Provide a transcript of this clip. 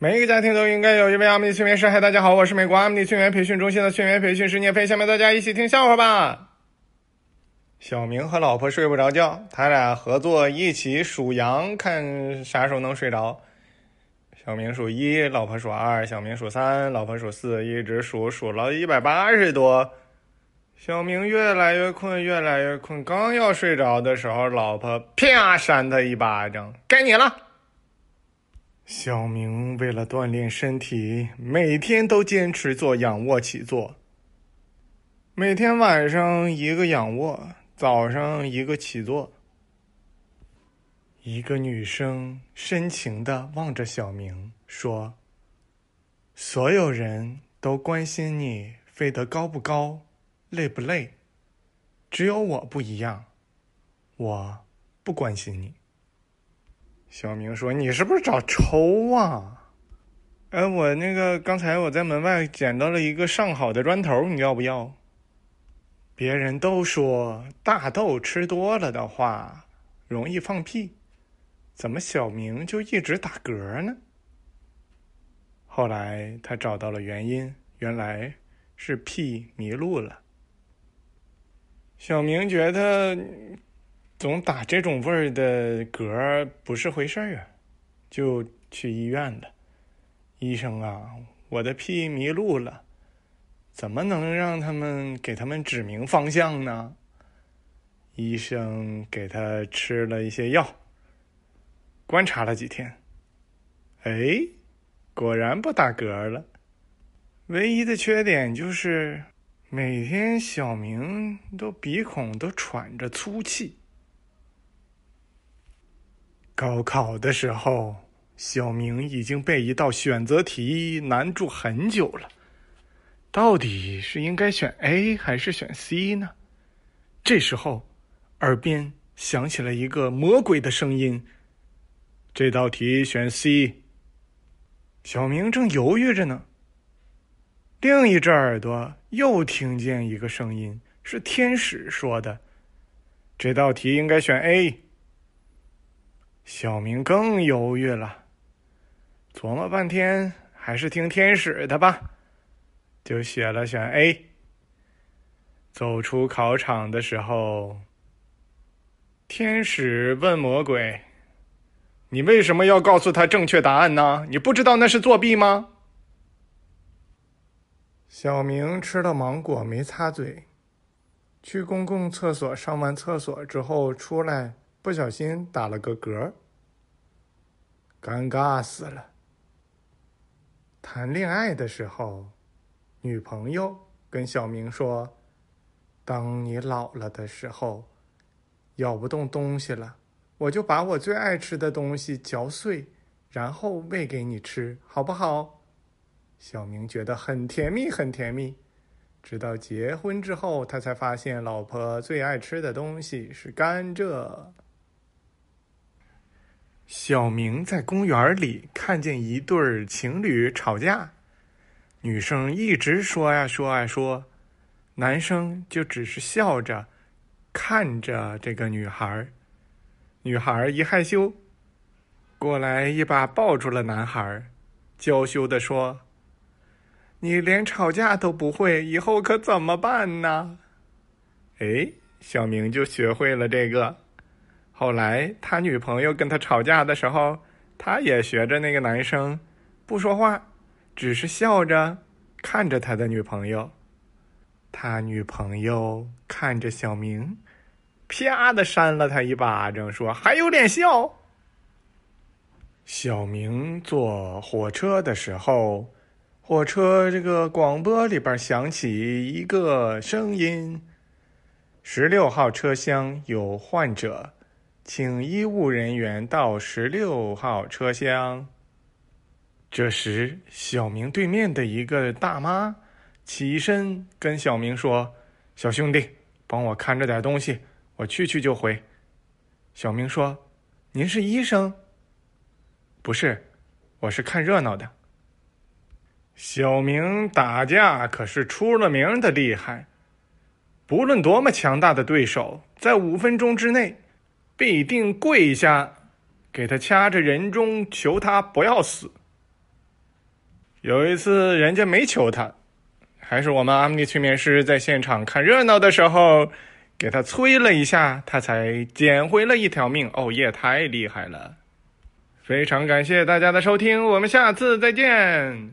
每一个家庭都应该有一位阿米尼催眠师。嗨，大家好，我是美国阿米尼催眠培训中心的催眠培训师聂飞。下面大家一起听笑话吧。小明和老婆睡不着觉，他俩合作一起数羊，看啥时候能睡着。小明数一，老婆数二；小明数三，老婆数四，一直数数了一百八十多。小明越来越困，越来越困，刚要睡着的时候，老婆啪扇他一巴掌：“该你了。”小明为了锻炼身体，每天都坚持做仰卧起坐。每天晚上一个仰卧，早上一个起坐。一个女生深情的望着小明说：“所有人都关心你飞得高不高，累不累，只有我不一样，我不关心你。”小明说：“你是不是找抽啊？哎，我那个刚才我在门外捡到了一个上好的砖头，你要不要？别人都说大豆吃多了的话容易放屁，怎么小明就一直打嗝呢？后来他找到了原因，原来是屁迷路了。小明觉得。”总打这种味儿的嗝不是回事儿啊，就去医院了。医生啊，我的屁迷路了，怎么能让他们给他们指明方向呢？医生给他吃了一些药，观察了几天，哎，果然不打嗝了。唯一的缺点就是每天小明都鼻孔都喘着粗气。高考的时候，小明已经被一道选择题难住很久了。到底是应该选 A 还是选 C 呢？这时候，耳边响起了一个魔鬼的声音：“这道题选 C。”小明正犹豫着呢，另一只耳朵又听见一个声音，是天使说的：“这道题应该选 A。”小明更犹豫了，琢磨半天，还是听天使的吧，就写了选 A。走出考场的时候，天使问魔鬼：“你为什么要告诉他正确答案呢？你不知道那是作弊吗？”小明吃了芒果没擦嘴，去公共厕所上完厕所之后出来。不小心打了个嗝，尴尬死了。谈恋爱的时候，女朋友跟小明说：“当你老了的时候，咬不动东西了，我就把我最爱吃的东西嚼碎，然后喂给你吃，好不好？”小明觉得很甜蜜，很甜蜜。直到结婚之后，他才发现老婆最爱吃的东西是甘蔗。小明在公园里看见一对情侣吵架，女生一直说呀说啊说，男生就只是笑着看着这个女孩女孩一害羞，过来一把抱住了男孩娇羞的说：“你连吵架都不会，以后可怎么办呢？”哎，小明就学会了这个。后来，他女朋友跟他吵架的时候，他也学着那个男生，不说话，只是笑着看着他的女朋友。他女朋友看着小明，啪的扇了他一巴掌，说：“还有脸笑？”小明坐火车的时候，火车这个广播里边响起一个声音：“十六号车厢有患者。”请医务人员到十六号车厢。这时，小明对面的一个大妈起身跟小明说：“小兄弟，帮我看着点东西，我去去就回。”小明说：“您是医生？”“不是，我是看热闹的。”小明打架可是出了名的厉害，不论多么强大的对手，在五分钟之内。必定跪下，给他掐着人中，求他不要死。有一次人家没求他，还是我们阿米尼催眠师在现场看热闹的时候，给他催了一下，他才捡回了一条命。哦耶，太厉害了！非常感谢大家的收听，我们下次再见。